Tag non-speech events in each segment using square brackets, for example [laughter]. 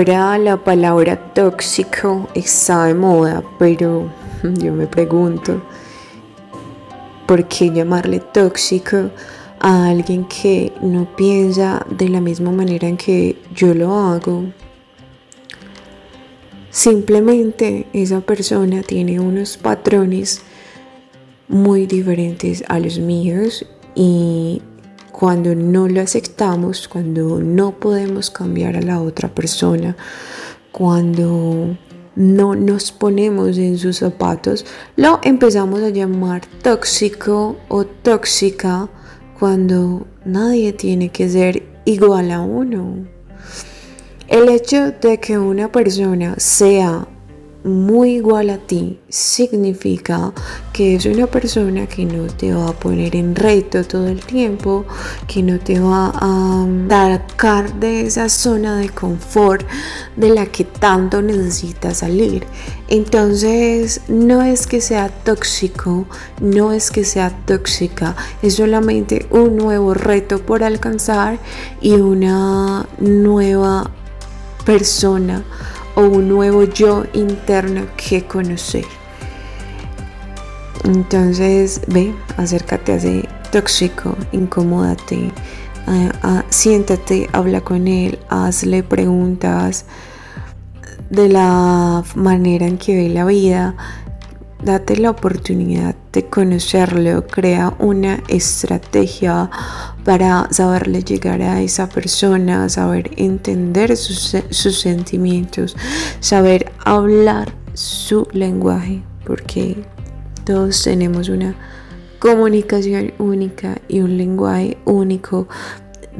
Ahora la palabra tóxico está de moda, pero [laughs] yo me pregunto, ¿por qué llamarle tóxico a alguien que no piensa de la misma manera en que yo lo hago? Simplemente esa persona tiene unos patrones muy diferentes a los míos y cuando no lo aceptamos, cuando no podemos cambiar a la otra persona, cuando no nos ponemos en sus zapatos, lo empezamos a llamar tóxico o tóxica cuando nadie tiene que ser igual a uno. El hecho de que una persona sea muy igual a ti significa que es una persona que no te va a poner en reto todo el tiempo, que no te va a sacar de esa zona de confort de la que tanto necesitas salir. Entonces no es que sea tóxico, no es que sea tóxica, es solamente un nuevo reto por alcanzar y una nueva persona un nuevo yo interno que conocer. Entonces, ve, acércate a ese tóxico, incomódate, siéntate, habla con él, hazle preguntas de la manera en que ve la vida, date la oportunidad de conocerlo, crea una estrategia para saberle llegar a esa persona, saber entender sus, sus sentimientos, saber hablar su lenguaje, porque todos tenemos una comunicación única y un lenguaje único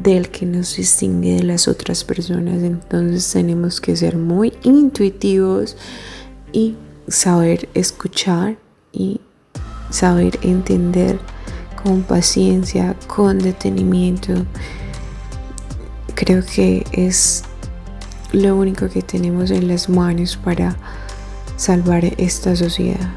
del que nos distingue de las otras personas. Entonces tenemos que ser muy intuitivos y saber escuchar y saber entender con paciencia, con detenimiento. Creo que es lo único que tenemos en las manos para salvar esta sociedad.